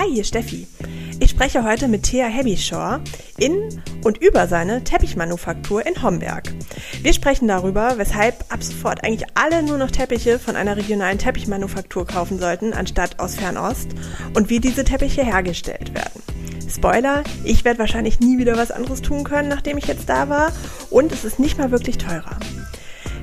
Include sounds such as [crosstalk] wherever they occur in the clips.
Hi, hier Steffi. Ich spreche heute mit Thea Hebbyshore in und über seine Teppichmanufaktur in Homberg. Wir sprechen darüber, weshalb ab sofort eigentlich alle nur noch Teppiche von einer regionalen Teppichmanufaktur kaufen sollten, anstatt aus Fernost und wie diese Teppiche hergestellt werden. Spoiler, ich werde wahrscheinlich nie wieder was anderes tun können, nachdem ich jetzt da war und es ist nicht mal wirklich teurer.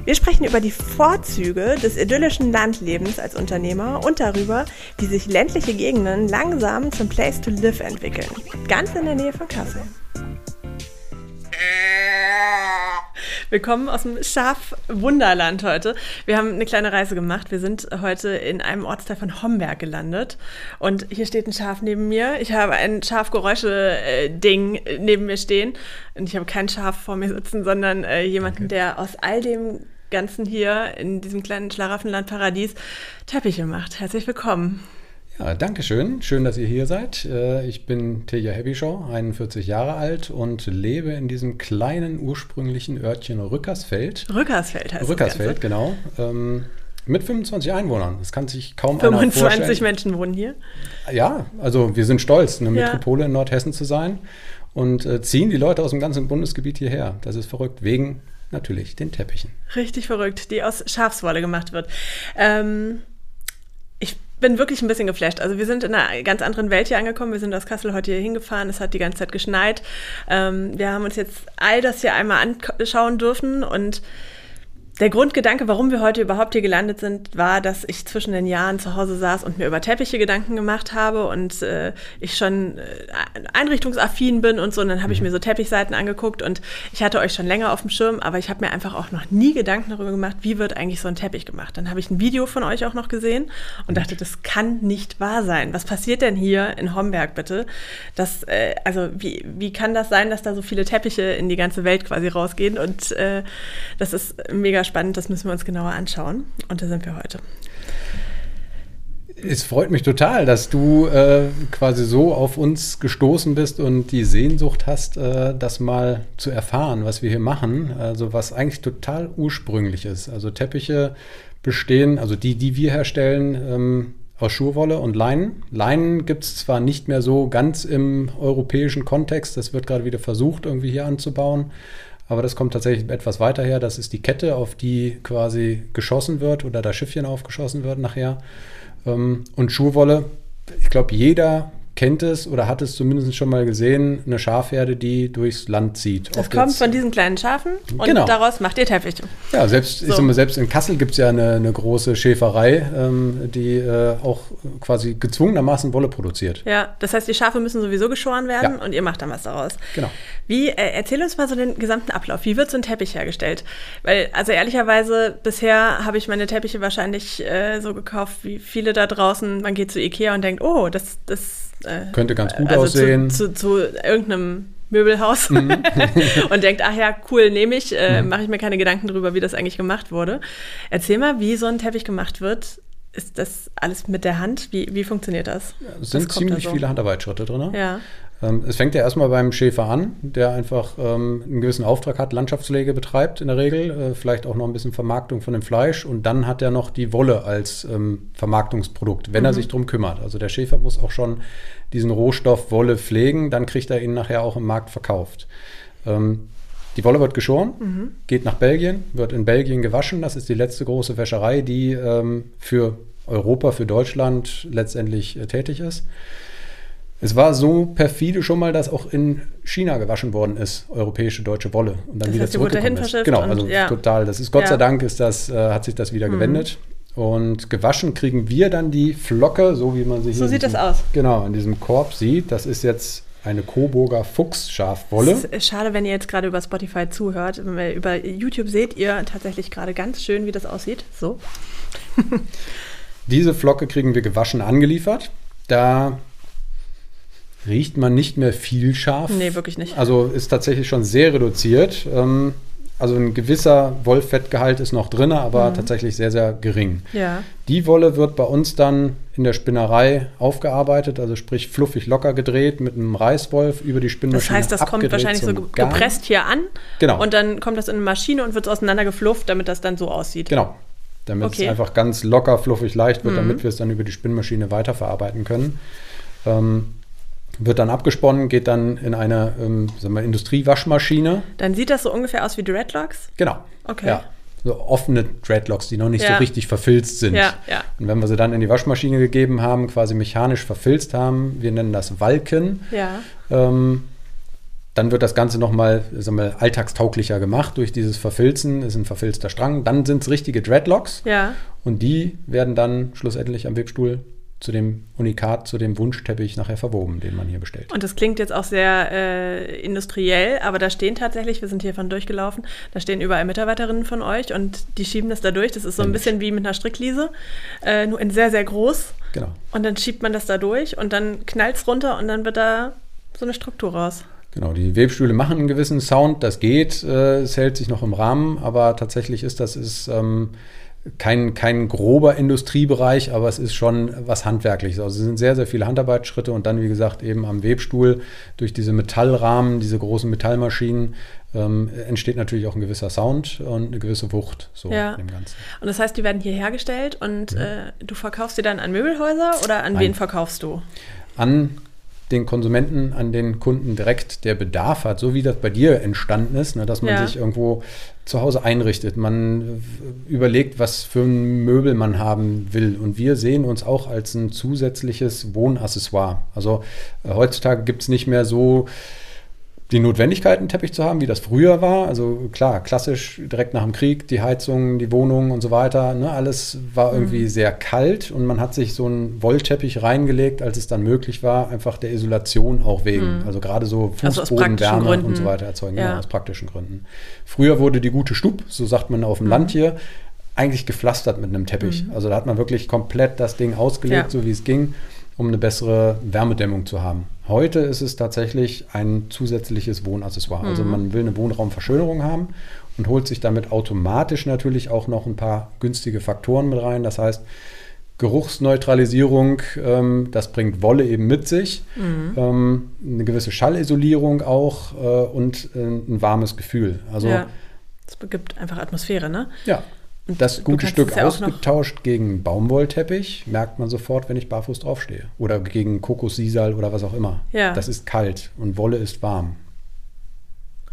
Wir sprechen über die Vorzüge des idyllischen Landlebens als Unternehmer und darüber, wie sich ländliche Gegenden langsam zum Place to Live entwickeln. Ganz in der Nähe von Kassel. Willkommen aus dem Schafwunderland heute. Wir haben eine kleine Reise gemacht. Wir sind heute in einem Ortsteil von Homberg gelandet. Und hier steht ein Schaf neben mir. Ich habe ein Schafgeräusche-Ding neben mir stehen. Und ich habe kein Schaf vor mir sitzen, sondern äh, jemanden, okay. der aus all dem Ganzen hier in diesem kleinen Schlaraffenland Paradies Teppiche macht. Herzlich willkommen. Ja, danke schön. Schön, dass ihr hier seid. Äh, ich bin Tilja Hebyshaw, 41 Jahre alt und lebe in diesem kleinen ursprünglichen Örtchen Rückersfeld. Rückersfeld heißt Rückersfeld, genau. Ähm, mit 25 Einwohnern. Das kann sich kaum 25 einer vorstellen. Menschen wohnen hier? Ja, also wir sind stolz, eine Metropole ja. in Nordhessen zu sein und äh, ziehen die Leute aus dem ganzen Bundesgebiet hierher. Das ist verrückt, wegen natürlich den Teppichen. Richtig verrückt, die aus Schafswolle gemacht wird. Ähm, ich bin wirklich ein bisschen geflasht. Also wir sind in einer ganz anderen Welt hier angekommen. Wir sind aus Kassel heute hier hingefahren. Es hat die ganze Zeit geschneit. Ähm, wir haben uns jetzt all das hier einmal anschauen dürfen und der Grundgedanke, warum wir heute überhaupt hier gelandet sind, war, dass ich zwischen den Jahren zu Hause saß und mir über Teppiche Gedanken gemacht habe und äh, ich schon äh, einrichtungsaffin bin und so. Und dann habe ich mir so Teppichseiten angeguckt und ich hatte euch schon länger auf dem Schirm, aber ich habe mir einfach auch noch nie Gedanken darüber gemacht, wie wird eigentlich so ein Teppich gemacht. Dann habe ich ein Video von euch auch noch gesehen und dachte, das kann nicht wahr sein. Was passiert denn hier in Homberg bitte? Das, äh, also wie, wie kann das sein, dass da so viele Teppiche in die ganze Welt quasi rausgehen? Und äh, das ist mega spannend, das müssen wir uns genauer anschauen. Und da sind wir heute. Es freut mich total, dass du äh, quasi so auf uns gestoßen bist und die Sehnsucht hast, äh, das mal zu erfahren, was wir hier machen. Also was eigentlich total ursprünglich ist. Also Teppiche bestehen, also die, die wir herstellen, ähm, aus Schurwolle und Leinen. Leinen gibt es zwar nicht mehr so ganz im europäischen Kontext, das wird gerade wieder versucht, irgendwie hier anzubauen, aber das kommt tatsächlich etwas weiter her. Das ist die Kette, auf die quasi geschossen wird oder das Schiffchen aufgeschossen wird nachher. Ähm, und Schuhwolle, ich glaube, jeder kennt es oder hat es zumindest schon mal gesehen, eine Schafherde, die durchs Land zieht. Das kommt von diesen kleinen Schafen und genau. daraus macht ihr Teppiche. Ja, selbst, so. ich sag mal, selbst in Kassel gibt es ja eine, eine, große Schäferei, ähm, die äh, auch quasi gezwungenermaßen Wolle produziert. Ja, das heißt, die Schafe müssen sowieso geschoren werden ja. und ihr macht dann was daraus. Genau. Wie, äh, erzähl uns mal so den gesamten Ablauf. Wie wird so ein Teppich hergestellt? Weil, also ehrlicherweise, bisher habe ich meine Teppiche wahrscheinlich äh, so gekauft, wie viele da draußen. Man geht zu Ikea und denkt, oh, das, das äh, Könnte ganz gut also aussehen. Zu, zu, zu irgendeinem Möbelhaus [laughs] [laughs] und denkt, ach ja, cool, nehme ich, äh, mache ich mir keine Gedanken drüber, wie das eigentlich gemacht wurde. Erzähl mal, wie so ein Teppich gemacht wird. Ist das alles mit der Hand? Wie, wie funktioniert das? Ja, es sind ziemlich so? viele Handarbeitsschritte drin. Ja. Ähm, es fängt ja erstmal beim Schäfer an, der einfach ähm, einen gewissen Auftrag hat, Landschaftspflege betreibt in der Regel, äh, vielleicht auch noch ein bisschen Vermarktung von dem Fleisch und dann hat er noch die Wolle als ähm, Vermarktungsprodukt, wenn mhm. er sich darum kümmert. Also der Schäfer muss auch schon diesen Rohstoff Wolle pflegen, dann kriegt er ihn nachher auch im Markt verkauft. Ähm, die Wolle wird geschoren, mhm. geht nach Belgien, wird in Belgien gewaschen. Das ist die letzte große Wäscherei, die ähm, für Europa, für Deutschland letztendlich äh, tätig ist. Es war so perfide schon mal, dass auch in China gewaschen worden ist, europäische deutsche Wolle und dann das wieder zurückgekommen ist. Genau, also und, ja. total. Das ist Gott ja. sei Dank ist das, äh, hat sich das wieder mhm. gewendet. Und gewaschen kriegen wir dann die Flocke, so wie man sie hier. So sieht diesem, das aus. Genau, in diesem Korb sieht. Das ist jetzt eine Coburger Fuchsschafwolle. Es ist schade, wenn ihr jetzt gerade über Spotify zuhört. Über YouTube seht ihr tatsächlich gerade ganz schön, wie das aussieht. So. [laughs] Diese Flocke kriegen wir gewaschen angeliefert. Da riecht man nicht mehr viel scharf. Nee, wirklich nicht. Also ist tatsächlich schon sehr reduziert. Ähm, also ein gewisser Wollfettgehalt ist noch drin, aber mhm. tatsächlich sehr, sehr gering. Ja. Die Wolle wird bei uns dann in der Spinnerei aufgearbeitet, also sprich fluffig locker gedreht mit einem Reißwolf über die Spinnmaschine. Das heißt, das kommt wahrscheinlich so gepresst hier an. Genau. Und dann kommt das in eine Maschine und wird auseinandergeflufft, damit das dann so aussieht. Genau. Damit okay. es einfach ganz locker, fluffig, leicht wird, mhm. damit wir es dann über die Spinnmaschine weiterverarbeiten können. Ähm, wird dann abgesponnen, geht dann in eine ähm, sagen wir, Industriewaschmaschine. Dann sieht das so ungefähr aus wie Dreadlocks? Genau. Okay. Ja. So offene Dreadlocks, die noch nicht Ja. so richtig verfilzt sind. Ja, ja. Und wenn wir sie dann in die Waschmaschine gegeben haben, quasi mechanisch verfilzt haben, wir nennen das Walken, Ja. ähm, dann wird das Ganze nochmal alltagstauglicher gemacht durch dieses Verfilzen. ist ein verfilzter Strang. Dann sind es richtige Dreadlocks. Ja. Und die werden dann schlussendlich am Webstuhl zu dem Unikat, zu dem Wunschteppich nachher verwoben, den man hier bestellt. Und das klingt jetzt auch sehr äh, industriell, aber da stehen tatsächlich, wir sind hier von durchgelaufen, da stehen überall Mitarbeiterinnen von euch und die schieben das da durch. Das ist so ein bisschen wie mit einer Strickliese, äh, nur in sehr, sehr groß. Genau. Und dann schiebt man das da durch und dann knallt es runter und dann wird da so eine Struktur raus. Genau, die Webstühle machen einen gewissen Sound, das geht, äh, es hält sich noch im Rahmen, aber tatsächlich ist das ist ähm, kein, kein grober Industriebereich, aber es ist schon was Handwerkliches. Also es sind sehr, sehr viele Handarbeitsschritte und dann, wie gesagt, eben am Webstuhl durch diese Metallrahmen, diese großen Metallmaschinen, ähm, entsteht natürlich auch ein gewisser Sound und eine gewisse Wucht so Ja. dem Ganzen. Und das heißt, die werden hier hergestellt und äh, du verkaufst die dann an Möbelhäuser oder an Nein. wen verkaufst du? an den Konsumenten, an den Kunden direkt, der Bedarf hat, so wie das bei dir entstanden ist, ne, dass man Ja. sich irgendwo zu Hause einrichtet. Man überlegt, was für ein Möbel man haben will. Und wir sehen uns auch als ein zusätzliches Wohnaccessoire. Also äh, heutzutage gibt es nicht mehr so die Notwendigkeit, einen Teppich zu haben, wie das früher war. Also klar, klassisch direkt nach dem Krieg, die Heizung, die Wohnung und so weiter. Ne, alles war irgendwie sehr kalt und man hat sich so einen Wollteppich reingelegt, als es dann möglich war, einfach der Isolation auch wegen. Also gerade so Also Fußbodenwärme praktischen und so weiter erzeugen, Ja. genau, aus praktischen Gründen. Früher wurde die gute Stub, so sagt man auf dem Land hier, eigentlich gepflastert mit einem Teppich. Also da hat man wirklich komplett das Ding ausgelegt, Ja. so wie es ging, um eine bessere Wärmedämmung zu haben. Heute ist es tatsächlich ein zusätzliches Wohnaccessoire. Also man will eine Wohnraumverschönerung haben und holt sich damit automatisch natürlich auch noch ein paar günstige Faktoren mit rein. Das heißt, Geruchsneutralisierung, ähm, das bringt Wolle eben mit sich, ähm, eine gewisse Schallisolierung auch äh, und äh, ein warmes Gefühl. Also ja. Das gibt einfach Atmosphäre, ne? ja, das gute Stück ja ausgetauscht gegen Baumwollteppich merkt man sofort, wenn ich barfuß draufstehe. Oder gegen Kokossisal oder was auch immer. Ja. Das ist kalt und Wolle ist warm.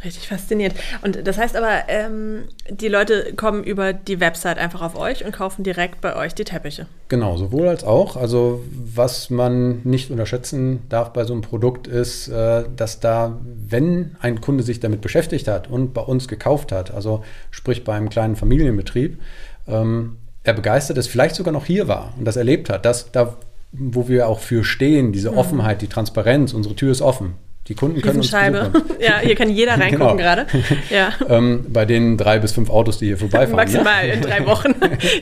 Richtig faszinierend. Und das heißt aber, ähm, die Leute kommen über die Website einfach auf euch und kaufen direkt bei euch die Teppiche. Genau, sowohl als auch. Also was man nicht unterschätzen darf bei so einem Produkt ist, äh, dass da, wenn ein Kunde sich damit beschäftigt hat und bei uns gekauft hat, also sprich bei einem kleinen Familienbetrieb, ähm, er begeistert ist, vielleicht sogar noch hier war und das erlebt hat, dass da, wo wir auch für stehen, diese Mhm. Offenheit, die Transparenz, unsere Tür ist offen. Die Kunden können uns besuchen. [laughs] ja, hier kann jeder [laughs] reingucken Genau. gerade. [laughs] Ja. ähm, bei den drei bis fünf Autos, die hier vorbeifahren. Maximal Ne? in drei Wochen.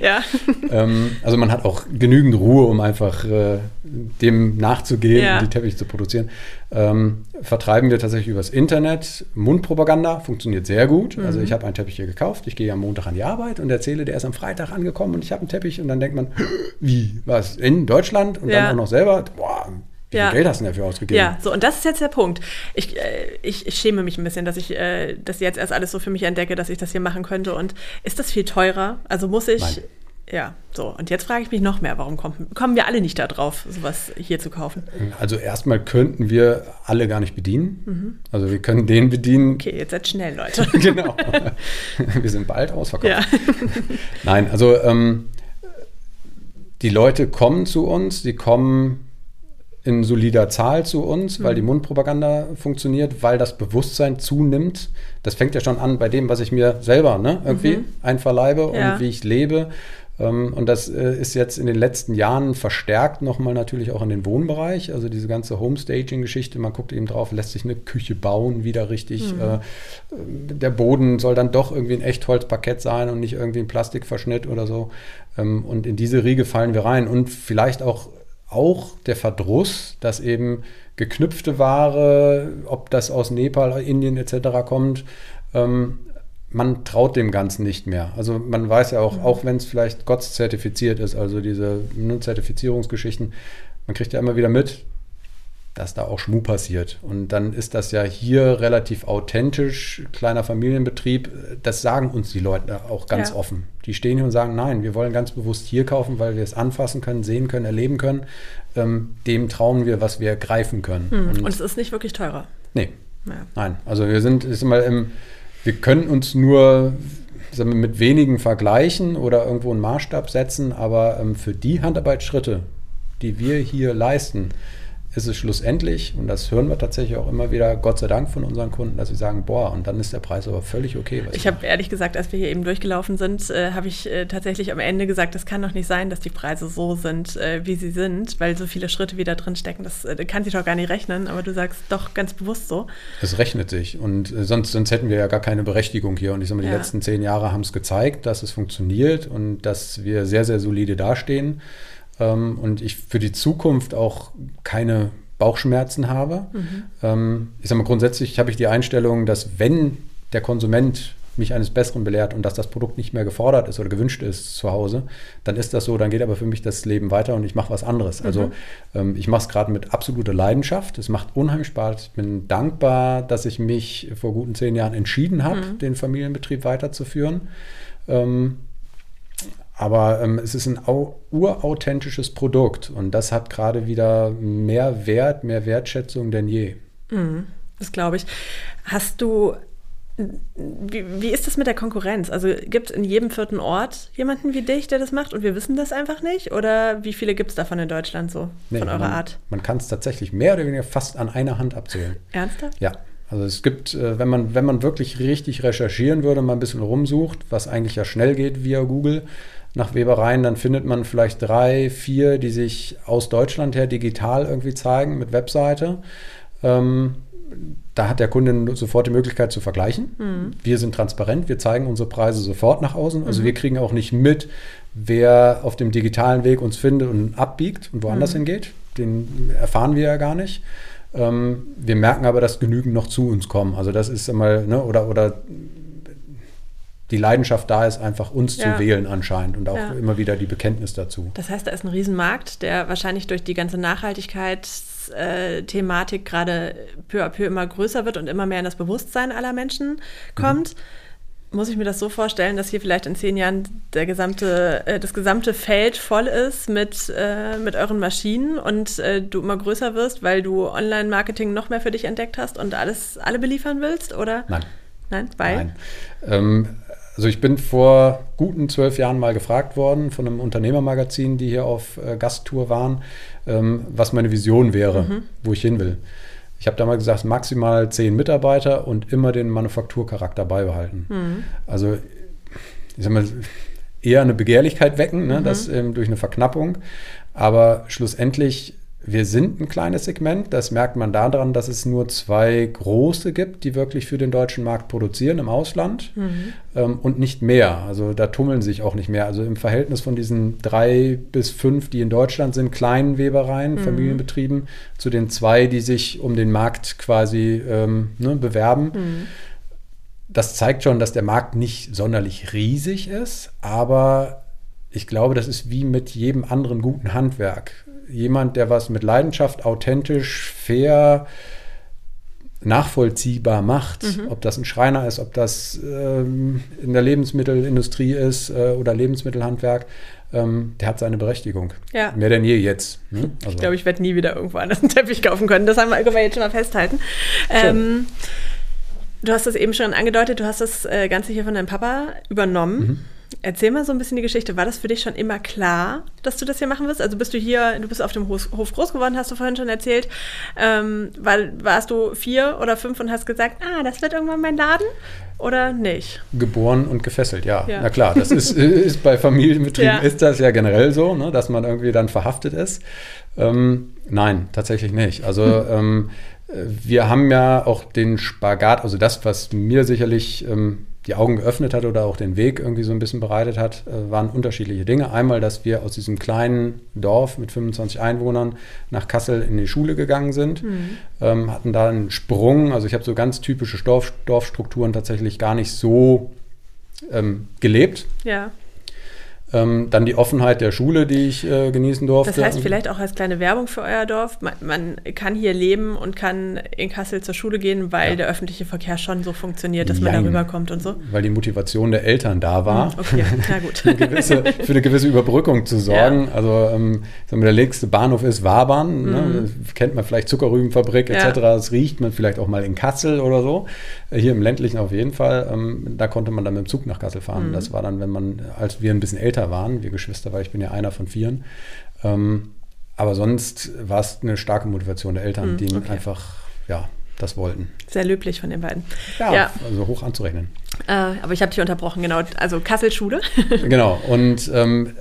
ja. ähm, also man hat auch genügend Ruhe, um einfach äh, dem nachzugehen Ja. und die Teppiche zu produzieren. Ähm, vertreiben wir tatsächlich übers Internet. Mundpropaganda funktioniert sehr gut. Also Mhm. ich habe einen Teppich hier gekauft, ich gehe am Montag an die Arbeit und erzähle, der ist am Freitag angekommen und ich habe einen Teppich und dann denkt man, [gasps] wie, was, in Deutschland und Ja. dann auch noch selber, boah, wie Ja. viel Geld hast du denn dafür ausgegeben? Ja, so, und das ist jetzt der Punkt. Ich, äh, ich, ich schäme mich ein bisschen, dass ich äh, das jetzt erst alles so für mich entdecke, dass ich das hier machen könnte. Und ist das viel teurer? Also muss ich. Nein. Ja, so. Und jetzt frage ich mich noch mehr, warum kommen, kommen wir alle nicht da drauf, sowas hier zu kaufen? Also erstmal könnten wir alle gar nicht bedienen. Also wir können den bedienen, Okay, jetzt seid schnell, Leute. [laughs] genau. Wir sind bald ausverkauft. ja. [laughs] Nein, also ähm, die Leute kommen zu uns, die kommen in solider Zahl zu uns, weil die Mundpropaganda funktioniert, weil das Bewusstsein zunimmt. Das fängt ja schon an bei dem, was ich mir selber ne, irgendwie einverleibe Ja. und wie ich lebe. Ähm, Und das äh, ist jetzt in den letzten Jahren verstärkt nochmal natürlich auch in den Wohnbereich. Also diese ganze Homestaging-Geschichte, man guckt eben drauf, lässt sich eine Küche bauen, wieder richtig. Äh, der Boden soll dann doch irgendwie ein Echtholzparkett sein und nicht irgendwie ein Plastikverschnitt oder so. Ähm, Und in diese Riege fallen wir rein. Und vielleicht auch, auch der Verdruss, dass eben geknüpfte Ware, ob das aus Nepal, Indien etc. kommt, ähm, man traut dem Ganzen nicht mehr. Also man weiß ja auch, auch wenn es vielleicht GOTS zertifiziert ist, also diese ne, Zertifizierungsgeschichten, man kriegt ja immer wieder mit, dass da auch Schmu passiert. Und dann ist das ja hier relativ authentisch, kleiner Familienbetrieb. Das sagen uns die Leute auch ganz ja. offen. Die stehen hier und sagen, nein, wir wollen ganz bewusst hier kaufen, weil wir es anfassen können, sehen können, erleben können. Ähm, dem trauen wir, was wir greifen können. Hm. Und, und, es ist nicht wirklich teurer. Nee. Ja. Nein. Also wir sind, ist mal im, wir können uns nur wir, mit wenigen vergleichen oder irgendwo einen Maßstab setzen, aber ähm, für die Handarbeitsschritte, die wir hier leisten, ist es schlussendlich, und das hören wir tatsächlich auch immer wieder, Gott sei Dank von unseren Kunden, dass sie sagen, boah, und dann ist der Preis aber völlig okay. Ich habe ehrlich gesagt, als wir hier eben durchgelaufen sind, äh, habe ich äh, tatsächlich am Ende gesagt, das kann doch nicht sein, dass die Preise so sind, äh, wie sie sind, weil so viele Schritte wieder drin stecken. Das äh, kann sich doch gar nicht rechnen, aber du sagst doch ganz bewusst so. Es rechnet sich und äh, sonst, sonst hätten wir ja gar keine Berechtigung hier. Und ich sage mal, die ja. letzten zehn Jahre haben es gezeigt, dass es funktioniert und dass wir sehr, sehr solide dastehen. Ähm, und ich für die Zukunft auch keine Bauchschmerzen habe. Mhm. Ähm, ich sage mal, grundsätzlich habe ich die Einstellung, dass wenn der Konsument mich eines Besseren belehrt und dass das Produkt nicht mehr gefordert ist oder gewünscht ist zu Hause, dann ist das so, dann geht aber für mich das Leben weiter und ich mache was anderes. Mhm. Also ähm, ich mache es gerade mit absoluter Leidenschaft. Es macht unheimlich Spaß. Ich bin dankbar, dass ich mich vor guten zehn Jahren entschieden habe, mhm. den Familienbetrieb weiterzuführen. Ähm, aber ähm, es ist ein urauthentisches Produkt und das hat gerade wieder mehr Wert, mehr Wertschätzung denn je. Mhm, das glaube ich. Hast du, wie, wie ist das mit der Konkurrenz? Also gibt es in jedem vierten Ort jemanden wie dich, der das macht und wir wissen das einfach nicht? Oder wie viele gibt es davon in Deutschland so, nee, von eurer man, Art? Man kann es tatsächlich mehr oder weniger fast an einer Hand abzählen. Ernsthaft? Ja. Also es gibt, äh, wenn man, wenn man wirklich richtig recherchieren würde, mal ein bisschen rumsucht, was eigentlich ja schnell geht via Google, nach Webereien, dann findet man vielleicht drei, vier, die sich aus Deutschland her digital irgendwie zeigen mit Webseite. Ähm, da hat der Kunde sofort die Möglichkeit zu vergleichen. Mhm. Wir sind transparent, wir zeigen unsere Preise sofort nach außen. Also mhm. wir kriegen auch nicht mit, wer auf dem digitalen Weg uns findet und abbiegt und woanders mhm. hingeht. Den erfahren wir ja gar nicht. Ähm, wir merken aber, dass genügend noch zu uns kommen. Also das ist einmal, ne, oder, oder die Leidenschaft da ist, einfach uns ja. zu wählen anscheinend und auch ja. immer wieder die Bekenntnis dazu. Das heißt, da ist ein Riesenmarkt, der wahrscheinlich durch die ganze Nachhaltigkeitsthematik gerade peu à peu immer größer wird und immer mehr in das Bewusstsein aller Menschen kommt. Mhm muss ich mir das so vorstellen, dass hier vielleicht in zehn Jahren der gesamte, äh, das gesamte Feld voll ist mit, äh, mit euren Maschinen und äh, du immer größer wirst, weil du Online-Marketing noch mehr für dich entdeckt hast und alles alle beliefern willst, oder? Nein. Nein, weil? Nein. Ähm, also ich bin vor guten zwölf Jahren mal gefragt worden von einem Unternehmermagazin, die hier auf äh, Gasttour waren, ähm, was meine Vision wäre, mhm. wo ich hin will. Ich habe damals gesagt, maximal zehn Mitarbeiter und immer den Manufakturcharakter beibehalten. Mhm. Also ich sag mal, eher eine Begehrlichkeit wecken, ne, mhm. das ähm, durch eine Verknappung. Aber schlussendlich wir sind ein kleines Segment. Das merkt man daran, dass es nur zwei große gibt, die wirklich für den deutschen Markt produzieren im Ausland mhm. ähm, und nicht mehr. Also da tummeln sich auch nicht mehr. Also im Verhältnis von diesen drei bis fünf, die in Deutschland sind, kleinen Webereien, mhm. Familienbetrieben, zu den zwei, die sich um den Markt quasi ähm, ne, bewerben. Mhm. Das zeigt schon, dass der Markt nicht sonderlich riesig ist, aber ich glaube, das ist wie mit jedem anderen guten Handwerk jemand, der was mit Leidenschaft, authentisch, fair, nachvollziehbar macht. Mhm. Ob das ein Schreiner ist, ob das ähm, in der Lebensmittelindustrie ist äh, oder Lebensmittelhandwerk, ähm, der hat seine Berechtigung. Ja. Mehr denn je jetzt. Ne? Also. Ich glaube, ich werde nie wieder irgendwo anders einen Teppich kaufen können. Das haben wir, können wir jetzt schon mal festhalten. Ähm, du hast das eben schon angedeutet, du hast das äh, Ganze hier von deinem Papa übernommen. Mhm. Erzähl mal so ein bisschen die Geschichte. War das für dich schon immer klar, dass du das hier machen wirst? Also bist du hier, du bist auf dem Hof groß geworden, hast du vorhin schon erzählt. Ähm, weil, warst du vier oder fünf und hast gesagt, ah, das wird irgendwann mein Laden? Oder nicht? Geboren und gefesselt, ja. ja. Na klar, das ist, [laughs] ist bei Familienbetrieben ja. ist das ja generell so, ne, dass man irgendwie dann verhaftet ist. Ähm, nein, tatsächlich nicht. Also hm. ähm, wir haben ja auch den Spagat, also das, was mir sicherlich ähm, die Augen geöffnet hat oder auch den Weg irgendwie so ein bisschen bereitet hat, äh, waren unterschiedliche Dinge. Einmal, dass wir aus diesem kleinen Dorf mit 25 Einwohnern nach Kassel in die Schule gegangen sind, mhm. ähm, hatten da einen Sprung. Also ich habe so ganz typische Dorf, Dorfstrukturen tatsächlich gar nicht so ähm, gelebt. Ja. Ähm, dann die Offenheit der Schule, die ich äh, genießen durfte. Das heißt vielleicht auch als kleine Werbung für euer Dorf, man, man kann hier leben und kann in Kassel zur Schule gehen, weil ja. der öffentliche Verkehr schon so funktioniert, dass Nein, man darüber kommt und so. Weil die Motivation der Eltern da war, hm, okay, na gut. [laughs] für, eine gewisse, für eine gewisse Überbrückung zu sorgen. Ja. Also ähm, der nächste Bahnhof ist Wabern, mhm. ne? Kennt man vielleicht Zuckerrübenfabrik etc. Ja. Das riecht man vielleicht auch mal in Kassel oder so. Hier im ländlichen auf jeden Fall. Ähm, da konnte man dann mit dem Zug nach Kassel fahren. Mhm. Das war dann, wenn man, als wir ein bisschen älter waren, wir Geschwister, weil ich bin ja einer von vieren. Ähm, aber sonst war es eine starke Motivation der Eltern, hm, die okay. einfach, ja, das wollten. Sehr löblich von den beiden. Ja, ja. also hoch anzurechnen. Äh, aber ich habe dich unterbrochen, genau. Also Kassel-Schule. [laughs] genau. Und ähm,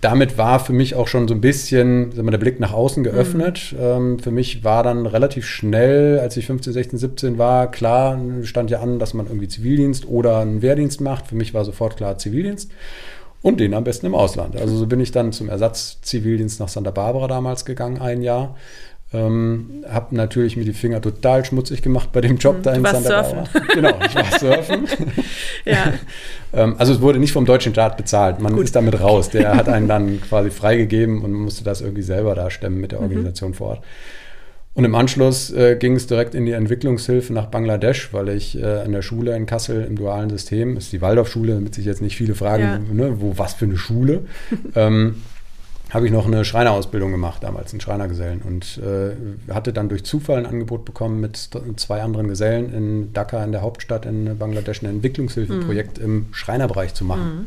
damit war für mich auch schon so ein bisschen wir, der Blick nach außen geöffnet. Mhm. Ähm, für mich war dann relativ schnell, als ich 15, 16, 17 war, klar, stand ja an, dass man irgendwie Zivildienst oder einen Wehrdienst macht. Für mich war sofort klar Zivildienst. Und den am besten im Ausland. Also so bin ich dann zum Ersatz-Zivildienst nach Santa Barbara damals gegangen, ein Jahr. Ähm, habe natürlich mir die Finger total schmutzig gemacht bei dem Job hm, da in Santa surfen. Barbara. Genau, ich war surfen. [laughs] ja. [laughs] ähm, also es wurde nicht vom deutschen Staat bezahlt. Man Gut. ist damit raus. Der hat einen dann quasi freigegeben und musste das irgendwie selber da stemmen mit der mhm. Organisation mhm. vor Ort. Und im Anschluss äh, ging es direkt in die Entwicklungshilfe nach Bangladesch, weil ich äh, an der Schule in Kassel im dualen System, ist die Waldorfschule, damit sich jetzt nicht viele fragen, ja. ne, wo was für eine Schule, [laughs] ähm, habe ich noch eine Schreinerausbildung gemacht, damals einen Schreinergesellen. Und äh, hatte dann durch Zufall ein Angebot bekommen, mit zwei anderen Gesellen in Dhaka, in der Hauptstadt in Bangladesch, ein Entwicklungshilfeprojekt mhm. im Schreinerbereich zu machen. Mhm.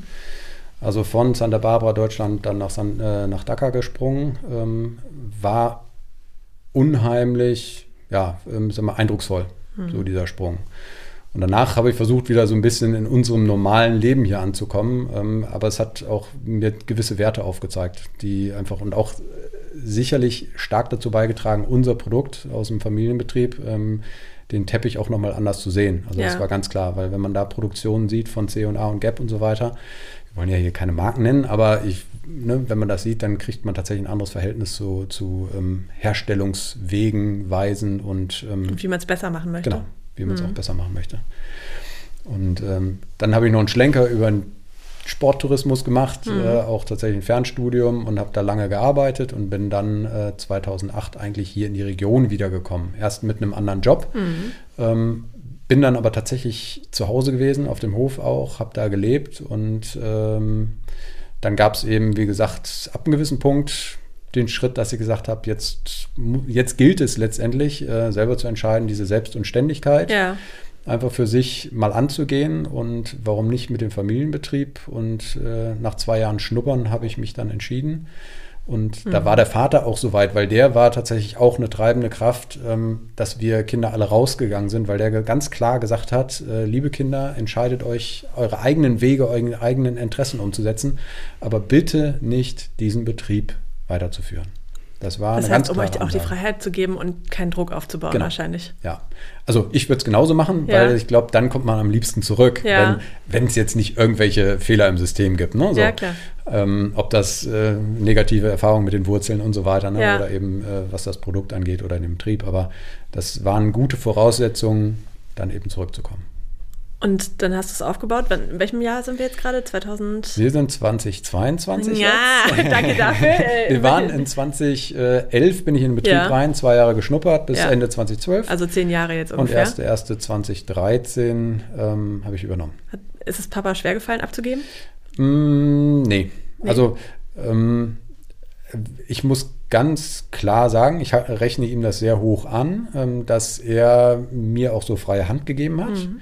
Also von Santa Barbara, Deutschland, dann nach, San, äh, nach Dhaka gesprungen. Ähm, war unheimlich, ja, ähm, eindrucksvoll, mhm. so dieser Sprung. Und danach habe ich versucht, wieder so ein bisschen in unserem normalen Leben hier anzukommen. Ähm, aber es hat auch mir gewisse Werte aufgezeigt, die einfach und auch sicherlich stark dazu beigetragen, unser Produkt aus dem Familienbetrieb, ähm, den Teppich auch nochmal anders zu sehen. Also ja. das war ganz klar, weil wenn man da Produktionen sieht von C&A und Gap und so weiter, wir wollen ja hier keine Marken nennen, aber ich ne, wenn man das sieht, dann kriegt man tatsächlich ein anderes Verhältnis zu, zu ähm, Herstellungswegen, Weisen und, ähm, und wie man es besser machen möchte. Genau, wie man es mhm. auch besser machen möchte. Und ähm, dann habe ich noch einen Schlenker über einen Sporttourismus gemacht, mhm. äh, auch tatsächlich ein Fernstudium und habe da lange gearbeitet und bin dann äh, 2008 eigentlich hier in die Region wiedergekommen. Erst mit einem anderen Job, mhm. ähm, bin dann aber tatsächlich zu Hause gewesen, auf dem Hof auch, habe da gelebt und ähm, dann gab es eben, wie gesagt, ab einem gewissen Punkt den Schritt, dass ich gesagt habe, jetzt, jetzt gilt es letztendlich, äh, selber zu entscheiden, diese Selbst und Ständigkeit ja. einfach für sich mal anzugehen und warum nicht mit dem Familienbetrieb. Und äh, nach zwei Jahren Schnuppern habe ich mich dann entschieden, und mhm. da war der Vater auch so weit, weil der war tatsächlich auch eine treibende Kraft, ähm, dass wir Kinder alle rausgegangen sind, weil der ganz klar gesagt hat, äh, liebe Kinder, entscheidet euch, eure eigenen Wege, eure eigenen Interessen umzusetzen, aber bitte nicht diesen Betrieb weiterzuführen. Das war das heißt, um euch auch die Freiheit zu geben und keinen Druck aufzubauen, genau. wahrscheinlich. Ja. Also ich würde es genauso machen, ja. weil ich glaube, dann kommt man am liebsten zurück, ja. wenn es jetzt nicht irgendwelche Fehler im System gibt. Ne? So, ja, klar. Ähm, ob das äh, negative Erfahrungen mit den Wurzeln und so weiter, ne? ja. oder eben äh, was das Produkt angeht oder den Betrieb. Aber das waren gute Voraussetzungen, dann eben zurückzukommen. Und dann hast du es aufgebaut. In welchem Jahr sind wir jetzt gerade? 2000? Wir sind 2022 Ja, jetzt. [laughs] danke dafür. [laughs] wir waren in 2011, bin ich in den Betrieb ja. rein, zwei Jahre geschnuppert bis ja. Ende 2012. Also zehn Jahre jetzt ungefähr. Und erste, erste 2013 ähm, habe ich übernommen. Hat, ist es Papa schwer gefallen abzugeben? Mm, nee. nee. Also ähm, ich muss ganz klar sagen, ich rechne ihm das sehr hoch an, ähm, dass er mir auch so freie Hand gegeben hat. Mhm.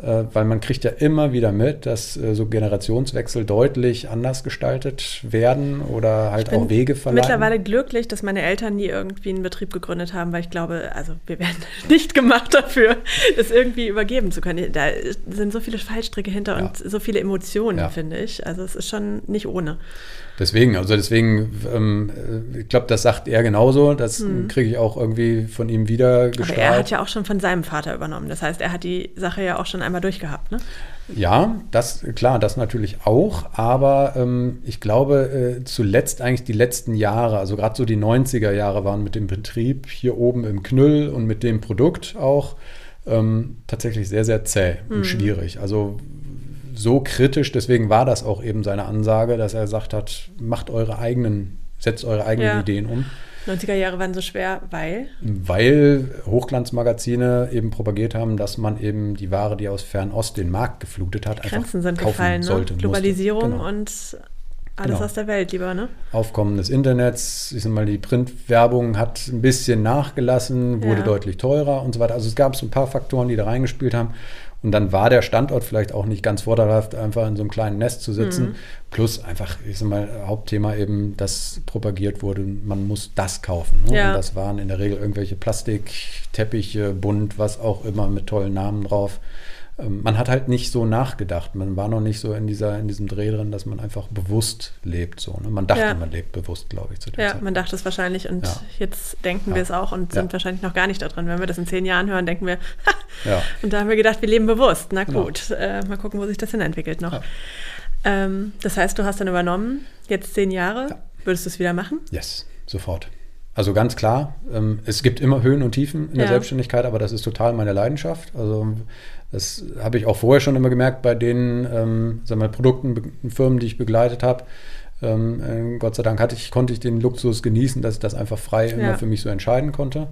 Äh, weil man kriegt ja immer wieder mit, dass äh, so Generationswechsel deutlich anders gestaltet werden oder halt auch Wege verleiten. Mittlerweile glücklich, dass meine Eltern nie irgendwie einen Betrieb gegründet haben, weil ich glaube, also wir werden [laughs] nicht gemacht dafür, das irgendwie übergeben zu können. Da sind so viele Fallstricke hinter ja. und so viele Emotionen, ja. finde ich. Also es ist schon nicht ohne. Deswegen, also deswegen, ähm, ich glaube, das sagt er genauso. Das hm. kriege ich auch irgendwie von ihm wieder gestrahlt. Aber er hat ja auch schon von seinem Vater übernommen. Das heißt, er hat die Sache ja auch schon einmal durchgehabt, ne? Ja, das klar, das natürlich auch. Aber ähm, ich glaube, äh, zuletzt eigentlich die letzten Jahre, also gerade so die 90er Jahre waren mit dem Betrieb hier oben im Knüll und mit dem Produkt auch ähm, tatsächlich sehr, sehr zäh hm. und schwierig. Also so kritisch, deswegen war das auch eben seine Ansage, dass er gesagt hat, macht eure eigenen, setzt eure eigenen Ja. Ideen um. 90er Jahre waren so schwer, weil. Weil Hochglanzmagazine eben propagiert haben, dass man eben die Ware, die aus Fernost den Markt geflutet hat, Grenzen sind kaufen gefallen, ne? sollte. musste. Globalisierung Genau. und alles Genau. aus der Welt lieber, ne? Aufkommen des Internets, ich sag mal, die Printwerbung hat ein bisschen nachgelassen, wurde Ja. deutlich teurer und so weiter. Also es gab so ein paar Faktoren, die da reingespielt haben. Und dann war der Standort vielleicht auch nicht ganz vorteilhaft, einfach in so einem kleinen Nest zu sitzen. Mhm. Plus einfach, ich sag mal, Hauptthema eben, dass propagiert wurde, man muss das kaufen. Ne? Ja. Und das waren in der Regel irgendwelche Plastikteppiche, bunt, was auch immer mit tollen Namen drauf. Ähm, Man hat halt nicht so nachgedacht. Man war noch nicht so in, dieser, in diesem Dreh drin, dass man einfach bewusst lebt. So, ne? Man dachte, Ja. man lebt bewusst, glaube ich, zu der Ja, Zeit. man dachte es wahrscheinlich und Ja. jetzt denken Ja. wir es auch und sind wahrscheinlich noch gar nicht da drin. Wenn wir das in zehn Jahren hören, denken wir, ha! [laughs] Ja. Und da haben wir gedacht, wir leben bewusst. Na Genau. gut, äh, mal gucken, wo sich das hin entwickelt noch. Ähm, das heißt, du hast dann übernommen, jetzt zehn Jahre. Ja. Würdest du es wieder machen? Yes, sofort. Also ganz klar, ähm, es gibt immer Höhen und Tiefen in der Ja. Selbstständigkeit, aber das ist total meine Leidenschaft. Also das habe ich auch vorher schon immer gemerkt bei den ähm, sagen wir, mal, Produkten, Firmen, die ich begleitet habe. Ähm, äh, Gott sei Dank hatte ich, konnte ich den Luxus genießen, dass ich das einfach frei immer Ja. für mich so entscheiden konnte.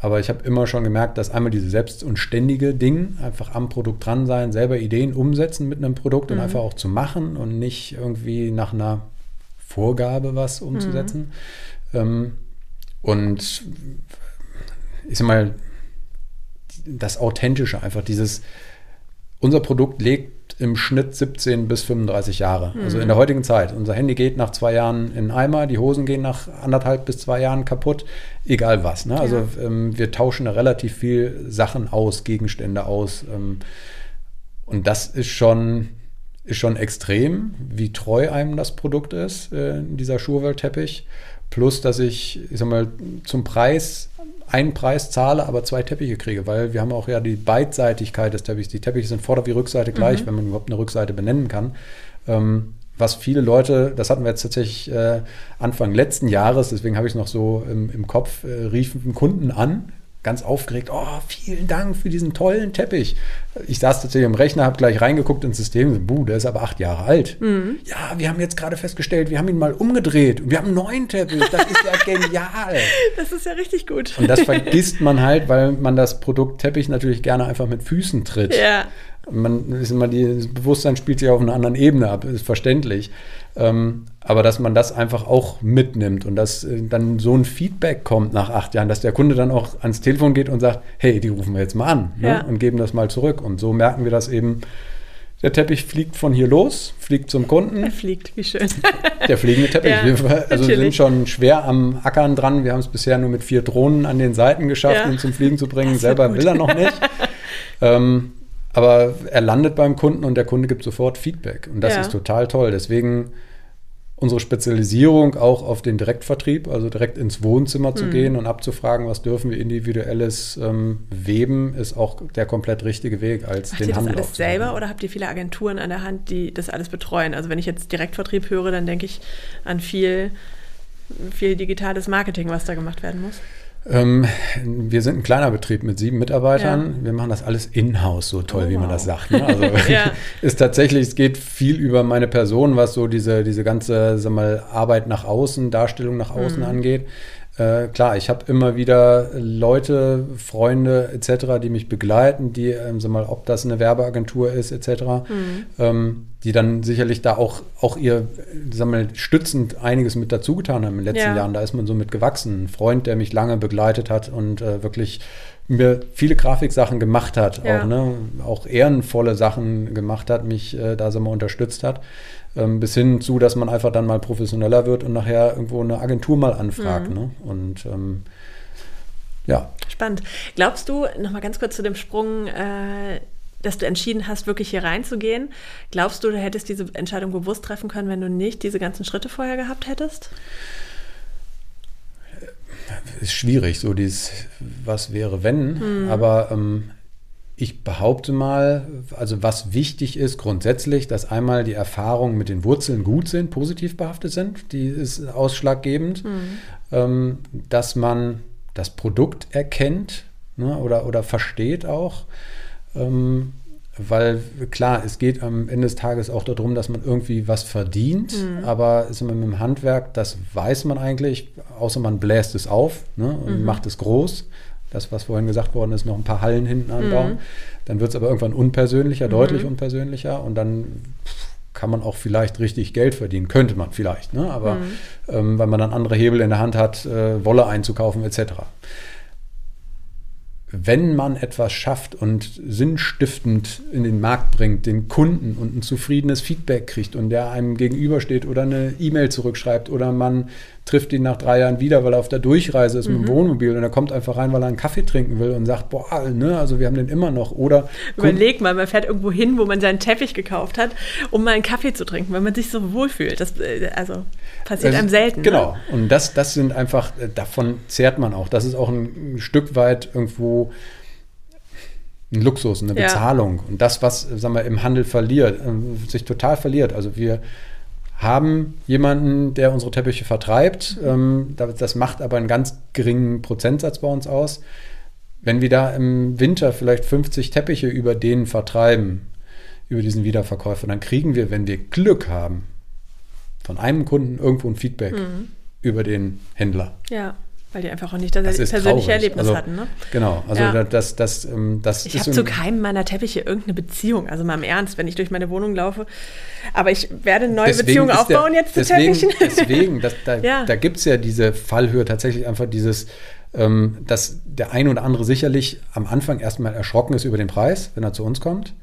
Aber ich habe immer schon gemerkt, dass einmal diese selbst und ständige Ding, einfach am Produkt dran sein, selber Ideen umsetzen mit einem Produkt und Mhm. einfach auch zu machen und nicht irgendwie nach einer Vorgabe was umzusetzen. Ähm, und ich sag mal, das Authentische einfach, dieses, unser Produkt legt im Schnitt 17 bis 35 Jahre. Also in der heutigen Zeit. Unser Handy geht nach zwei Jahren in den Eimer, die Hosen gehen nach anderthalb bis zwei Jahren kaputt, egal was. Ne? Also ähm, wir tauschen relativ viel Sachen aus, Gegenstände aus. Ähm, und das ist schon, ist schon extrem, wie treu einem das Produkt ist, äh, dieser Schurwelt-Teppich. Plus, dass ich, ich sag mal, zum Preis einen Preis zahle, aber zwei Teppiche kriege, weil wir haben auch ja die Beidseitigkeit des Teppichs. Die Teppiche sind Vorder- wie Rückseite gleich, wenn man überhaupt eine Rückseite benennen kann. Ähm, was viele Leute, das hatten wir jetzt tatsächlich äh, Anfang letzten Jahres, deswegen habe ich es noch so im, im Kopf, äh, riefen Kunden an, ganz aufgeregt, oh, vielen Dank für diesen tollen Teppich. Ich saß tatsächlich im Rechner, habe gleich reingeguckt ins System, buh, der ist aber acht Jahre alt. Ja, wir haben jetzt gerade festgestellt, wir haben ihn mal umgedreht und wir haben einen neuen Teppich, das ist ja [laughs] genial. Das ist ja richtig gut. Und das [laughs] vergisst man halt, weil man das Produkt Teppich natürlich gerne einfach mit Füßen tritt. ja, Man ist immer die, das Bewusstsein spielt sich auf einer anderen Ebene ab, ist verständlich. Ähm, aber dass man das einfach auch mitnimmt und dass äh, dann so ein Feedback kommt nach acht Jahren, dass der Kunde dann auch ans Telefon geht und sagt, hey, die rufen wir jetzt mal an ne? Ja. und geben das mal zurück. Und so merken wir das eben. Der Teppich fliegt von hier los, fliegt zum er Kunden. fliegt, wie schön. [laughs] Der fliegende Teppich. Ja, wir also sind natürlich. schon schwer am Ackern dran. Wir haben es bisher nur mit vier Drohnen an den Seiten geschafft, Ja. ihn zum Fliegen zu bringen. Selber gut. will er noch nicht. [laughs] ähm, aber er landet beim Kunden und der Kunde gibt sofort Feedback. Und das Ja. ist total toll. Deswegen unsere Spezialisierung auch auf den Direktvertrieb, also direkt ins Wohnzimmer Mhm. zu gehen und abzufragen, was dürfen wir individuelles ähm, weben, ist auch der komplett richtige Weg, als Macht den ihr das Handel alles selber oder habt ihr viele Agenturen an der Hand, die das alles betreuen? Also wenn ich jetzt Direktvertrieb höre, dann denke ich an viel, viel digitales Marketing, was da gemacht werden muss. Ähm, wir sind ein kleiner Betrieb mit sieben Mitarbeitern. Wir machen das alles in-house, so toll, Oh, wie man wow. das sagt. Ne? Also [laughs] Ja. [laughs] ist tatsächlich, es geht viel über meine Person, was so diese, diese ganze sag mal, Arbeit nach außen, Darstellung nach Mhm. außen angeht. Äh, klar, ich habe immer wieder Leute, Freunde etc., die mich begleiten, die, ähm, sag mal, ob das eine Werbeagentur ist etc., Mhm. ähm, die dann sicherlich da auch, auch ihr, sag mal, stützend einiges mit dazu getan haben in den letzten Ja. Jahren. Da ist man so mit gewachsen. Ein Freund, der mich lange begleitet hat und äh, wirklich mir viele Grafiksachen gemacht hat, Ja. auch, ne, auch ehrenvolle Sachen gemacht hat, mich äh, da so mal unterstützt hat. Ähm, bis hin zu, dass man einfach dann mal professioneller wird und nachher irgendwo eine Agentur mal anfragt. Mhm. Ne? Und ähm, ja, Spannend. Glaubst du, nochmal ganz kurz zu dem Sprung, äh, dass du entschieden hast, wirklich hier reinzugehen, glaubst du, du hättest diese Entscheidung bewusst treffen können, wenn du nicht diese ganzen Schritte vorher gehabt hättest? Ist schwierig, so dieses Was wäre, wenn. Aber ähm, ich behaupte mal, also was wichtig ist grundsätzlich, dass einmal die Erfahrungen mit den Wurzeln gut sind, positiv behaftet sind, die ist ausschlaggebend, ähm, dass man das Produkt erkennt ne, oder, oder versteht auch. Ähm, weil klar, es geht am Ende des Tages auch darum, dass man irgendwie was verdient, mhm. aber ist immer mit dem Handwerk, das weiß man eigentlich, außer man bläst es auf ne, und mhm. macht es groß. Das, was vorhin gesagt worden ist, noch ein paar Hallen hinten anbauen. Mhm. Dann wird es aber irgendwann unpersönlicher, mhm. deutlich unpersönlicher und dann kann man auch vielleicht richtig Geld verdienen, könnte man vielleicht, ne? aber mhm. ähm, weil man dann andere Hebel in der Hand hat, äh, Wolle einzukaufen etc wenn man etwas schafft und sinnstiftend in den Markt bringt, den Kunden und ein zufriedenes Feedback kriegt und der einem gegenübersteht oder eine E-Mail zurückschreibt oder man trifft ihn nach drei Jahren wieder, weil er auf der Durchreise ist mhm. mit dem mhm. Wohnmobil und er kommt einfach rein, weil er einen Kaffee trinken will und sagt, boah, ne, also wir haben den immer noch. Oder überleg mal, man fährt irgendwo hin, wo man seinen Teppich gekauft hat, um mal einen Kaffee zu trinken, weil man sich so wohlfühlt. Das äh, also passiert einem selten. Genau. Ne? Und das, das sind einfach, äh, davon zehrt man auch. Das ist auch ein Stück weit irgendwo ein Luxus, eine Bezahlung. Ja. Und das, was, sagen wir, im Handel verliert, äh, sich total verliert. Also wir haben jemanden, der unsere Teppiche vertreibt. Ähm, das macht aber einen ganz geringen Prozentsatz bei uns aus. Wenn wir da im Winter vielleicht 50 Teppiche über den vertreiben, über diesen Wiederverkäufer, dann kriegen wir, wenn wir Glück haben, von einem Kunden irgendwo ein Feedback mhm. über den Händler. Ja. Weil die einfach auch nicht das, das persönliche traurig. Erlebnis also, hatten. Ne? Genau, also ja. das, das, ähm, das Ich habe zu keinem meiner Teppiche irgendeine Beziehung, also mal im Ernst, wenn ich durch meine Wohnung laufe. Aber ich werde eine neue deswegen Beziehung aufbauen der, jetzt zu deswegen, Teppichen. [laughs] Deswegen, das, da, ja. da gibt es ja diese Fallhöhe tatsächlich einfach dieses, ähm, dass der eine oder andere sicherlich am Anfang erstmal erschrocken ist über den Preis, wenn er zu uns kommt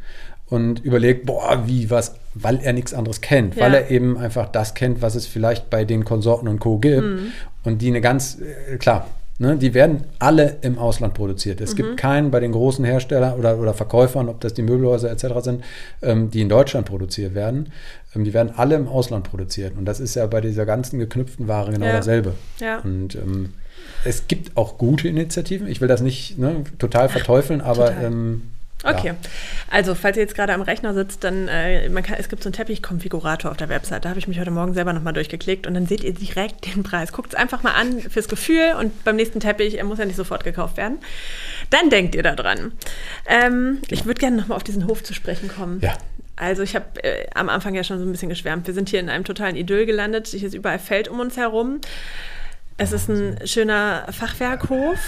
und überlegt, boah, wie, was, weil er nichts anderes kennt, ja. weil er eben einfach das kennt, was es vielleicht bei den Konsorten und Co. gibt mhm. Und die eine ganz, äh, klar, ne, die werden alle im Ausland produziert. Es mhm. gibt keinen bei den großen Herstellern oder, oder Verkäufern, ob das die Möbelhäuser etc. sind, ähm, die in Deutschland produziert werden. Ähm, die werden alle im Ausland produziert und das ist ja bei dieser ganzen geknüpften Ware genau ja. dasselbe. Ja. Und ähm, es gibt auch gute Initiativen. Ich will das nicht ne, total verteufeln, aber ähm, Okay, ja. also falls ihr jetzt gerade am Rechner sitzt, dann äh, man kann, es gibt so einen Teppichkonfigurator auf der Website. Da habe ich mich heute Morgen selber nochmal durchgeklickt und dann seht ihr direkt den Preis. Guckt es einfach mal an fürs Gefühl und beim nächsten Teppich, er muss ja nicht sofort gekauft werden. Dann denkt ihr da dran. Ähm, ich würde gerne nochmal auf diesen Hof zu sprechen kommen. Ja. Also ich habe äh, am Anfang ja schon so ein bisschen geschwärmt. Wir sind hier in einem totalen Idyll gelandet. Hier ist überall Feld um uns herum. Es ist ein schöner Fachwerkhof.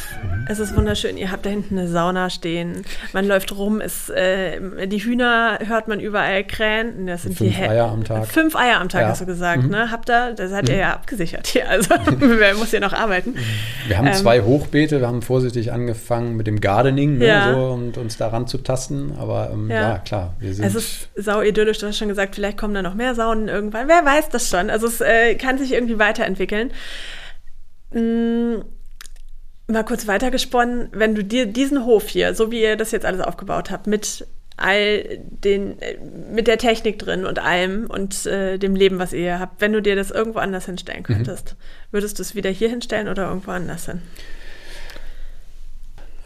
Es ist wunderschön. Ihr habt da hinten eine Sauna stehen. Man läuft rum. Es, äh, die Hühner hört man überall krähen. Das sind fünf die Eier am Tag. Fünf Eier am Tag, ja. hast du gesagt. Mhm. Ne? Habt ihr, da seid mhm. ihr ja abgesichert hier. Also [laughs] [laughs] wer muss hier noch arbeiten. Wir haben ähm, zwei Hochbeete. Wir haben vorsichtig angefangen mit dem Gardening ne, ja. so, und uns daran zu tasten. Aber ähm, ja. ja. klar, wir sind. Es ist sau idyllisch. Du hast schon gesagt, vielleicht kommen da noch mehr Saunen irgendwann. Wer weiß das schon. Also es äh, kann sich irgendwie weiterentwickeln. Mh, mm, mal kurz weitergesponnen, wenn du dir diesen Hof hier, so wie ihr das jetzt alles aufgebaut habt, mit all den, äh, mit der Technik drin und allem und äh, dem Leben, was ihr habt, wenn du dir das irgendwo anders hinstellen mhm. könntest, mhm. würdest du es wieder hier hinstellen oder irgendwo anders hin?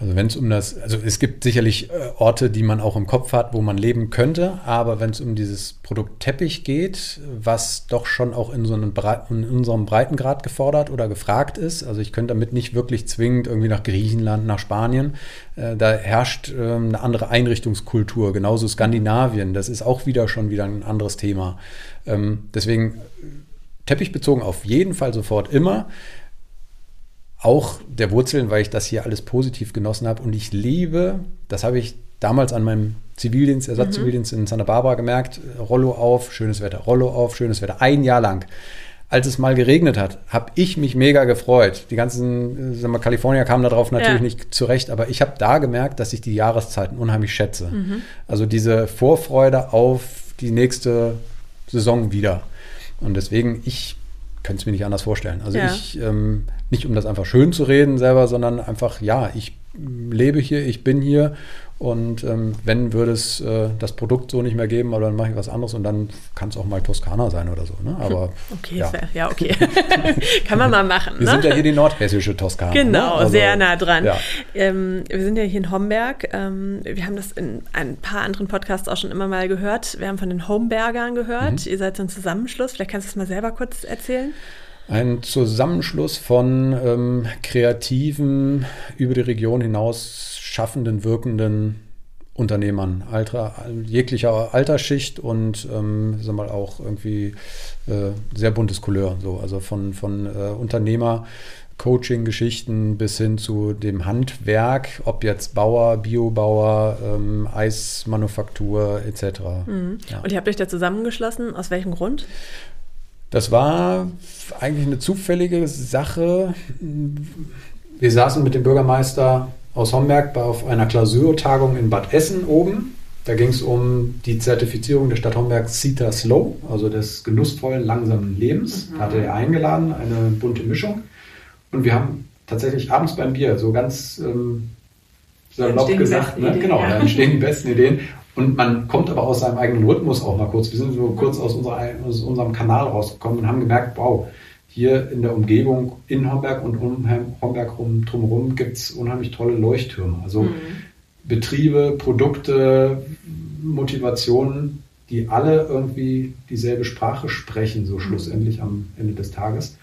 Also wenn es um das, also es gibt sicherlich äh, Orte, die man auch im Kopf hat, wo man leben könnte, aber wenn es um dieses Produkt Teppich geht, was doch schon auch in so einem Bre in unserem Breitengrad gefordert oder gefragt ist, also ich könnte damit nicht wirklich zwingend irgendwie nach Griechenland, nach Spanien, äh, da herrscht äh, eine andere Einrichtungskultur, genauso Skandinavien, das ist auch wieder schon wieder ein anderes Thema. Ähm, deswegen Teppich bezogen auf jeden Fall sofort immer auch der Wurzeln, weil ich das hier alles positiv genossen habe. Und ich liebe, das habe ich damals an meinem Zivildienst, Ersatzzivildienst mhm. in Santa Barbara gemerkt, Rollo auf, schönes Wetter, Rollo auf, schönes Wetter, ein Jahr lang. Als es mal geregnet hat, habe ich mich mega gefreut. Die ganzen, sagen wir, Kalifornier kamen darauf natürlich ja. nicht zurecht, aber ich habe da gemerkt, dass ich die Jahreszeiten unheimlich schätze. Mhm. Also diese Vorfreude auf die nächste Saison wieder. Und deswegen, ich könnte es mir nicht anders vorstellen. Also ja. ich, ähm, nicht um das einfach schön zu reden selber, sondern einfach, ja, ich lebe hier, ich bin hier und ähm, wenn würde es äh, das Produkt so nicht mehr geben, aber dann mache ich was anderes und dann kann es auch mal Toskana sein oder so. Ne? Aber [laughs] okay, ja, wär, ja okay, [laughs] kann man mal machen. Wir ne? sind ja hier die nordhessische Toskana. Ne? Genau, ne? also, sehr nah dran. Ja. Ähm, wir sind ja hier in Homberg. Ähm, wir haben das in ein paar anderen Podcasts auch schon immer mal gehört. Wir haben von den Hombergern gehört. Mhm. Ihr seid so ein Zusammenschluss. Vielleicht kannst du es mal selber kurz erzählen. Ein Zusammenschluss von ähm, kreativen, über die Region hinaus schaffenden, wirkenden Unternehmern, alter, jeglicher Altersschicht und ähm, sag mal auch irgendwie äh, sehr buntes Couleur. So. Also von, von äh, Unternehmer. Coaching-Geschichten bis hin zu dem Handwerk, ob jetzt Bauer, Biobauer, ähm, Eismanufaktur etc. Mhm. Ja. Und ihr habt euch da zusammengeschlossen, aus welchem Grund? Das war eigentlich eine zufällige Sache. Wir saßen mit dem Bürgermeister aus Homberg auf einer Klausurtagung in Bad Essen oben. Da ging es um die Zertifizierung der Stadt Homberg CETA Slow, also des genussvollen, langsamen Lebens. Mhm. Da hatte er eingeladen, eine bunte Mischung. Und wir haben tatsächlich abends beim Bier so ganz ähm, salopp gesagt, ne? genau, ja. da entstehen die besten Ideen. Und man kommt aber aus seinem eigenen Rhythmus auch mal kurz. Wir sind so kurz aus, unserer, aus unserem Kanal rausgekommen und haben gemerkt, wow, hier in der Umgebung in Homberg und um Homberg rum, drumherum gibt es unheimlich tolle Leuchttürme. Also mhm. Betriebe, Produkte, Motivationen, die alle irgendwie dieselbe Sprache sprechen, so mhm. schlussendlich am Ende des Tages.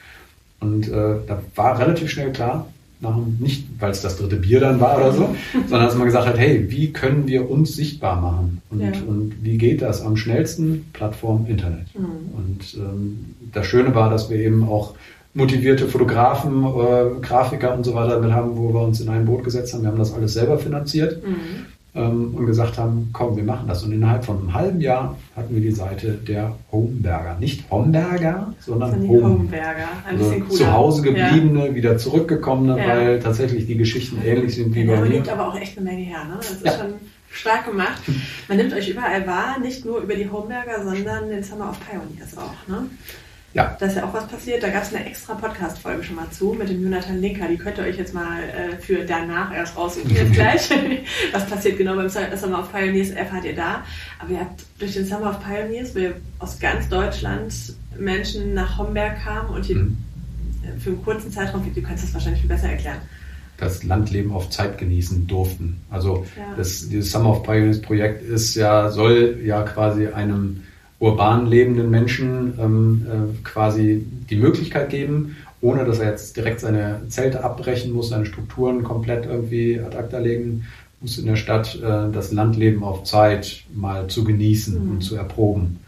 Und äh, da war relativ schnell klar, nach, nicht weil es das dritte Bier dann war oder so, [laughs] sondern dass man gesagt hat, hey, wie können wir uns sichtbar machen? Und, ja. und wie geht das am schnellsten? Plattform Internet. Mhm. Und ähm, das Schöne war, dass wir eben auch motivierte Fotografen, äh, Grafiker und so weiter damit haben, wo wir uns in ein Boot gesetzt haben. Wir haben das alles selber finanziert mhm. Ähm, und gesagt haben, komm, wir machen das. Und innerhalb von einem halben Jahr hatten wir die Seite der Homeberger. Nicht Homberger, sondern Home. Homeberger. Ein also bisschen cooler. Zu Hause gebliebene, ja. wieder zurückgekommene, ja. weil tatsächlich die Geschichten ähnlich sind wie ja, bei mir. liegt aber auch echt eine Menge her. Ne? Das ist schon stark gemacht. Man nimmt euch überall wahr, nicht nur über die Homeberger, sondern den Summer of Pioneers auch. Ne? Ja. Da ist ja auch was passiert. Da gab es eine extra Podcast-Folge schon mal zu mit dem Jonathan Linker. Die könnt ihr euch jetzt mal äh, für danach erst raussuchen, jetzt [laughs] gleich. [laughs] was passiert genau beim Summer of Pioneers, erfahrt ihr da. Aber ihr habt durch den Summer of Pioneers, wo aus ganz Deutschland Menschen nach Homberg kamen und hier mhm. für einen kurzen Zeitraum, du kannst das wahrscheinlich viel besser erklären, das Landleben auf Zeit genießen durften. Also ja. das, dieses Summer of Pioneers Projekt ist ja, soll ja quasi einem urban lebenden Menschen ähm, äh, quasi die Möglichkeit geben, ohne dass er jetzt direkt seine Zelte abbrechen muss, seine Strukturen komplett irgendwie ad acta legen muss in der Stadt, äh, das Landleben auf Zeit mal zu genießen mhm. und zu erproben.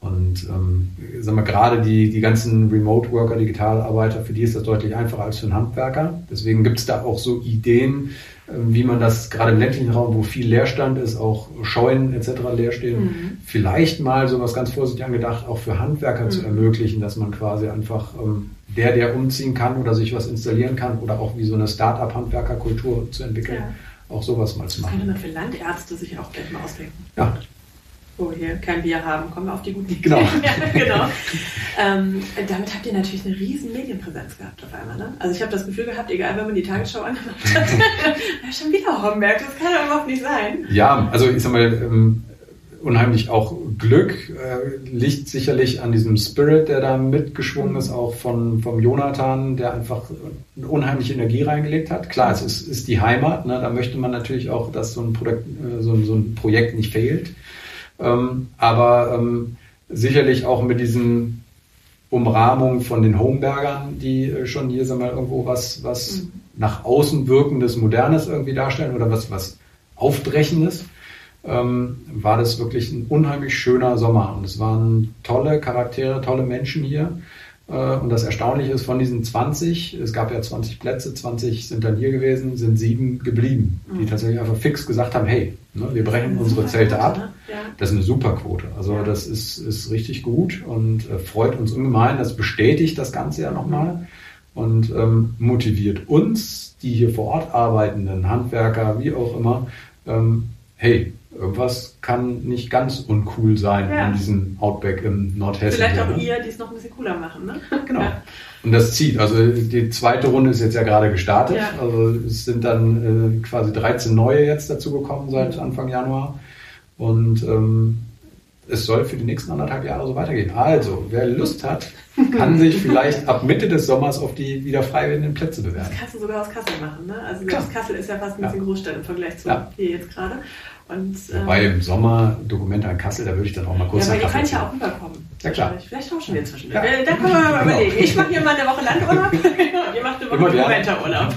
Und ähm, sagen wir gerade die, die ganzen Remote-Worker, Digitalarbeiter, für die ist das deutlich einfacher als für einen Handwerker. Deswegen gibt es da auch so Ideen, wie man das gerade im ländlichen Raum, wo viel Leerstand ist, auch Scheunen etc. leer stehen, mhm. vielleicht mal so was ganz vorsichtig angedacht, auch für Handwerker mhm. zu ermöglichen, dass man quasi einfach ähm, der, der umziehen kann oder sich was installieren kann oder auch wie so eine Start-up-Handwerkerkultur zu entwickeln, ja. auch sowas mal zu machen. Das könnte man für Landärzte sich auch gleich mal ausdenken. Ja, wo wir hier kein Bier haben, kommen wir auf die guten Ideen. Genau. [laughs] ja, genau. ähm, damit habt ihr natürlich eine riesen Medienpräsenz gehabt auf einmal. Ne? Also ich habe das Gefühl gehabt, egal, wenn man die Tagesschau angemacht hat, [laughs] schon wieder Homberg, das kann doch überhaupt nicht sein. Ja, also ich sag mal, ähm, unheimlich auch Glück äh, liegt sicherlich an diesem Spirit, der da mitgeschwungen ist, auch von, vom Jonathan, der einfach eine unheimliche Energie reingelegt hat. Klar, es ist, ist die Heimat, ne? da möchte man natürlich auch, dass so ein, Produkt, äh, so, so ein Projekt nicht fehlt. Ähm, aber ähm, sicherlich auch mit diesen Umrahmung von den Homebergern, die äh, schon hier sagen wir, irgendwo was, was mhm. nach außen wirkendes, modernes irgendwie darstellen oder was, was aufbrechendes, ähm, war das wirklich ein unheimlich schöner Sommer. Und es waren tolle Charaktere, tolle Menschen hier. Äh, und das Erstaunliche ist, von diesen 20, es gab ja 20 Plätze, 20 sind dann hier gewesen, sind sieben geblieben, die mhm. tatsächlich einfach fix gesagt haben, hey, ne, wir brechen unsere Zelte ab. Ne? Das ist eine super Quote. Also das ist, ist richtig gut und äh, freut uns ungemein. Das bestätigt das Ganze ja nochmal und ähm, motiviert uns, die hier vor Ort arbeitenden Handwerker, wie auch immer, ähm, hey, irgendwas kann nicht ganz uncool sein ja. in diesem Outback im Nordhessen. Vielleicht auch ne? ihr, die es noch ein bisschen cooler machen, ne? [laughs] Genau. Ja. Und das zieht. Also die zweite Runde ist jetzt ja gerade gestartet. Ja. Also es sind dann äh, quasi 13 neue jetzt dazu gekommen seit Anfang Januar. Und ähm, es soll für die nächsten anderthalb Jahre so weitergehen. Also, wer Lust hat, [laughs] kann sich vielleicht ab Mitte des Sommers auf die wieder frei werdenden Plätze bewerben. Das kannst du sogar aus Kassel machen, ne? Also Kassel ist ja fast ein bisschen ja. Großstadt im Vergleich zu ja. hier jetzt gerade. Und, Wobei ähm, im Sommer Dokumente an Kassel, da würde ich dann auch mal kurz Ja, aber ihr könnt ja auch rüberkommen. Ja, klar. Vielleicht tauschen wir zwischendurch. Ja. Da können wir mal genau. überlegen. Ich mache hier mal eine Woche Landurlaub. [laughs] Ihr macht eine Woche Dokumentarurlaub.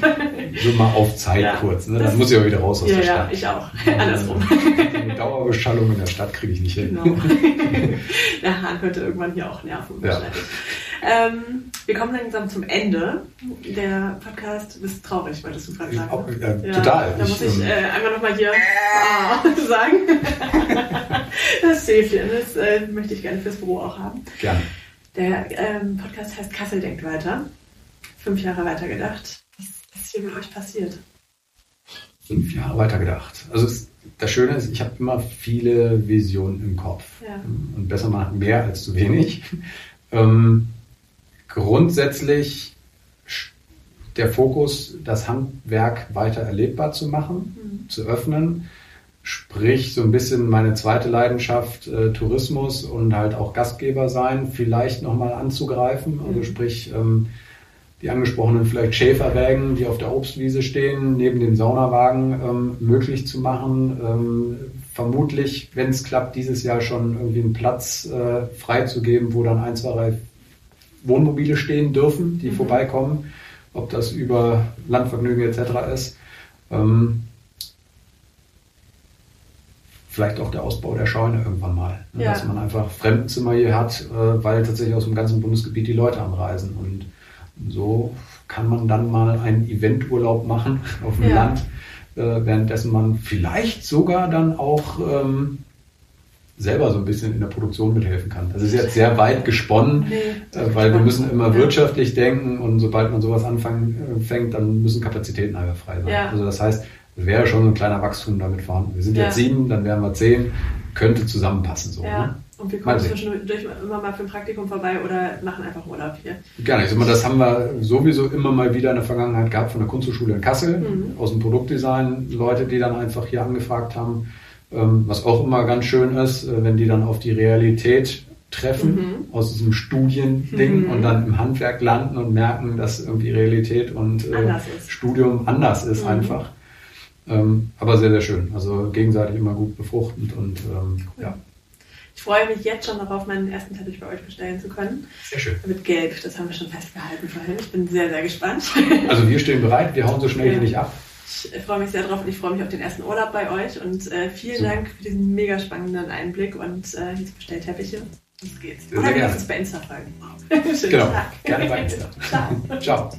so mal auf Zeit ja, kurz. Ne? Dann muss ich auch wieder raus aus ja, der Stadt. Ja, ich auch. [laughs] Andersrum. Eine Dauerbeschallung in der Stadt kriege ich nicht hin. Genau. [laughs] der Hahn könnte irgendwann hier auch nerven. Ja. Ähm, wir kommen langsam zum Ende. Der Podcast ist traurig, wolltest du gerade sagen. Auch, äh, ja, total. Da muss ich ähm, äh, einmal nochmal hier oh, [laughs] sagen. das Schäfchen, das äh, möchte ich gerne fürs Büro auch haben. Gerne. Der ähm, Podcast heißt Kassel denkt weiter. Fünf Jahre weitergedacht. Was ist hier mit euch passiert? Fünf Jahre weitergedacht. Also es, das Schöne ist, ich habe immer viele Visionen im Kopf. Ja. Und besser mal mehr als zu wenig. [laughs] Ähm, grundsätzlich der Fokus, das Handwerk weiter erlebbar zu machen, mhm. zu öffnen. Sprich, so ein bisschen meine zweite Leidenschaft, äh, Tourismus und halt auch Gastgeber sein, vielleicht nochmal anzugreifen. Also mhm. sprich, ähm, die angesprochenen vielleicht Schäferwägen, die auf der Obstwiese stehen, neben dem Saunawagen ähm, möglich zu machen. Ähm, vermutlich, wenn es klappt, dieses Jahr schon irgendwie einen Platz äh, freizugeben, wo dann ein, zwei, Wohnmobile stehen dürfen, die mhm. vorbeikommen, ob das über Landvergnügen etc. ist. Ähm, vielleicht auch der Ausbau der Scheune irgendwann mal, ne? ja. dass man einfach Fremdenzimmer hier hat, äh, weil tatsächlich aus dem ganzen Bundesgebiet die Leute anreisen. Und so kann man dann mal einen Eventurlaub machen [laughs] auf dem ja. Land, äh, währenddessen man vielleicht sogar dann auch ähm, selber so ein bisschen in der Produktion mithelfen kann. Das ist jetzt sehr weit gesponnen, nee, äh, weil wir müssen immer wirtschaftlich denken und sobald man sowas anfängt, äh, dann müssen Kapazitäten einfach frei sein. Ja. Also das heißt, es wäre schon ein kleiner Wachstum damit vorhanden. Wir sind ja. jetzt sieben, dann wären wir zehn, könnte zusammenpassen so. Ja. Ne? Und wir kommen zwischendurch immer mal für ein Praktikum vorbei oder machen einfach Urlaub hier. Gerne. Ich sag mal, das haben wir sowieso immer mal wieder in der Vergangenheit gehabt von der Kunsthochschule in Kassel, mhm. aus dem Produktdesign, Leute, die dann einfach hier angefragt haben was auch immer ganz schön ist, äh, wenn die dann auf die Realität treffen mhm. aus diesem Studiending mhm. und dann im Handwerk landen und merken, dass irgendwie Realität und äh, Studium anders ist mhm. einfach. Ähm, aber sehr, sehr schön. Also gegenseitig immer gut befruchtend und ähm, cool. ja. Ich freue mich jetzt schon darauf, meinen ersten Teppich bei euch bestellen zu können. Sehr schön. Mit Gelb, das haben wir schon festgehalten vorhin. Ich bin sehr, sehr gespannt. Also wir stehen bereit, wir hauen so schnell ja. hier nicht ab. Ich freue mich sehr drauf und ich freue mich auf den ersten Urlaub bei euch und äh, vielen Super. Dank für diesen mega spannenden Einblick und äh, jetzt bestellt Teppiche. Los geht's. Oder gerne. [laughs] bei Insta folgen. genau. [laughs] Tag. Gerne bei Insta. Ciao. [laughs] Ciao.